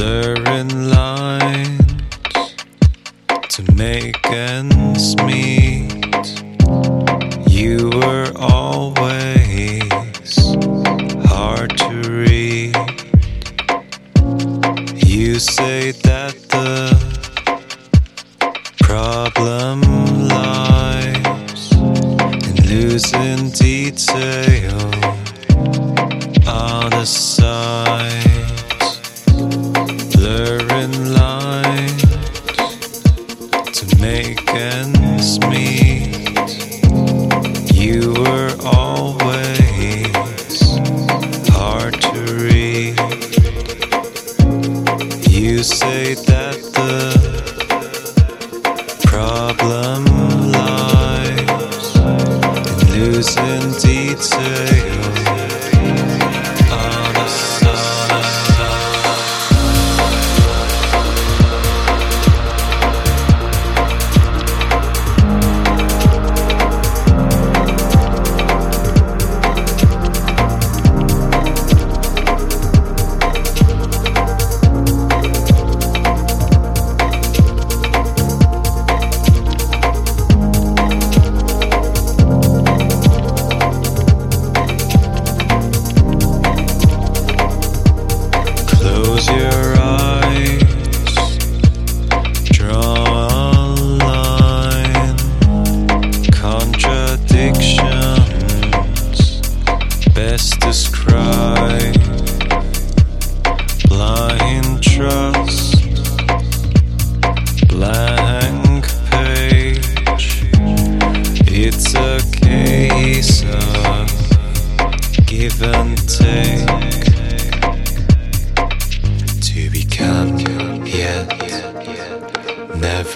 blurring lines to make ends meet. You were always hard to read. You say that the problem lies in losing detail on ends meet. You were always hard to read. You say that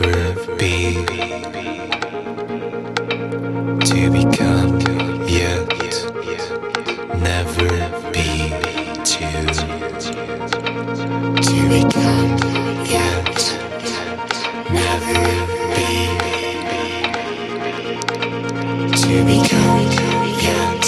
ever be to become yet never be to to become yet never be to become yet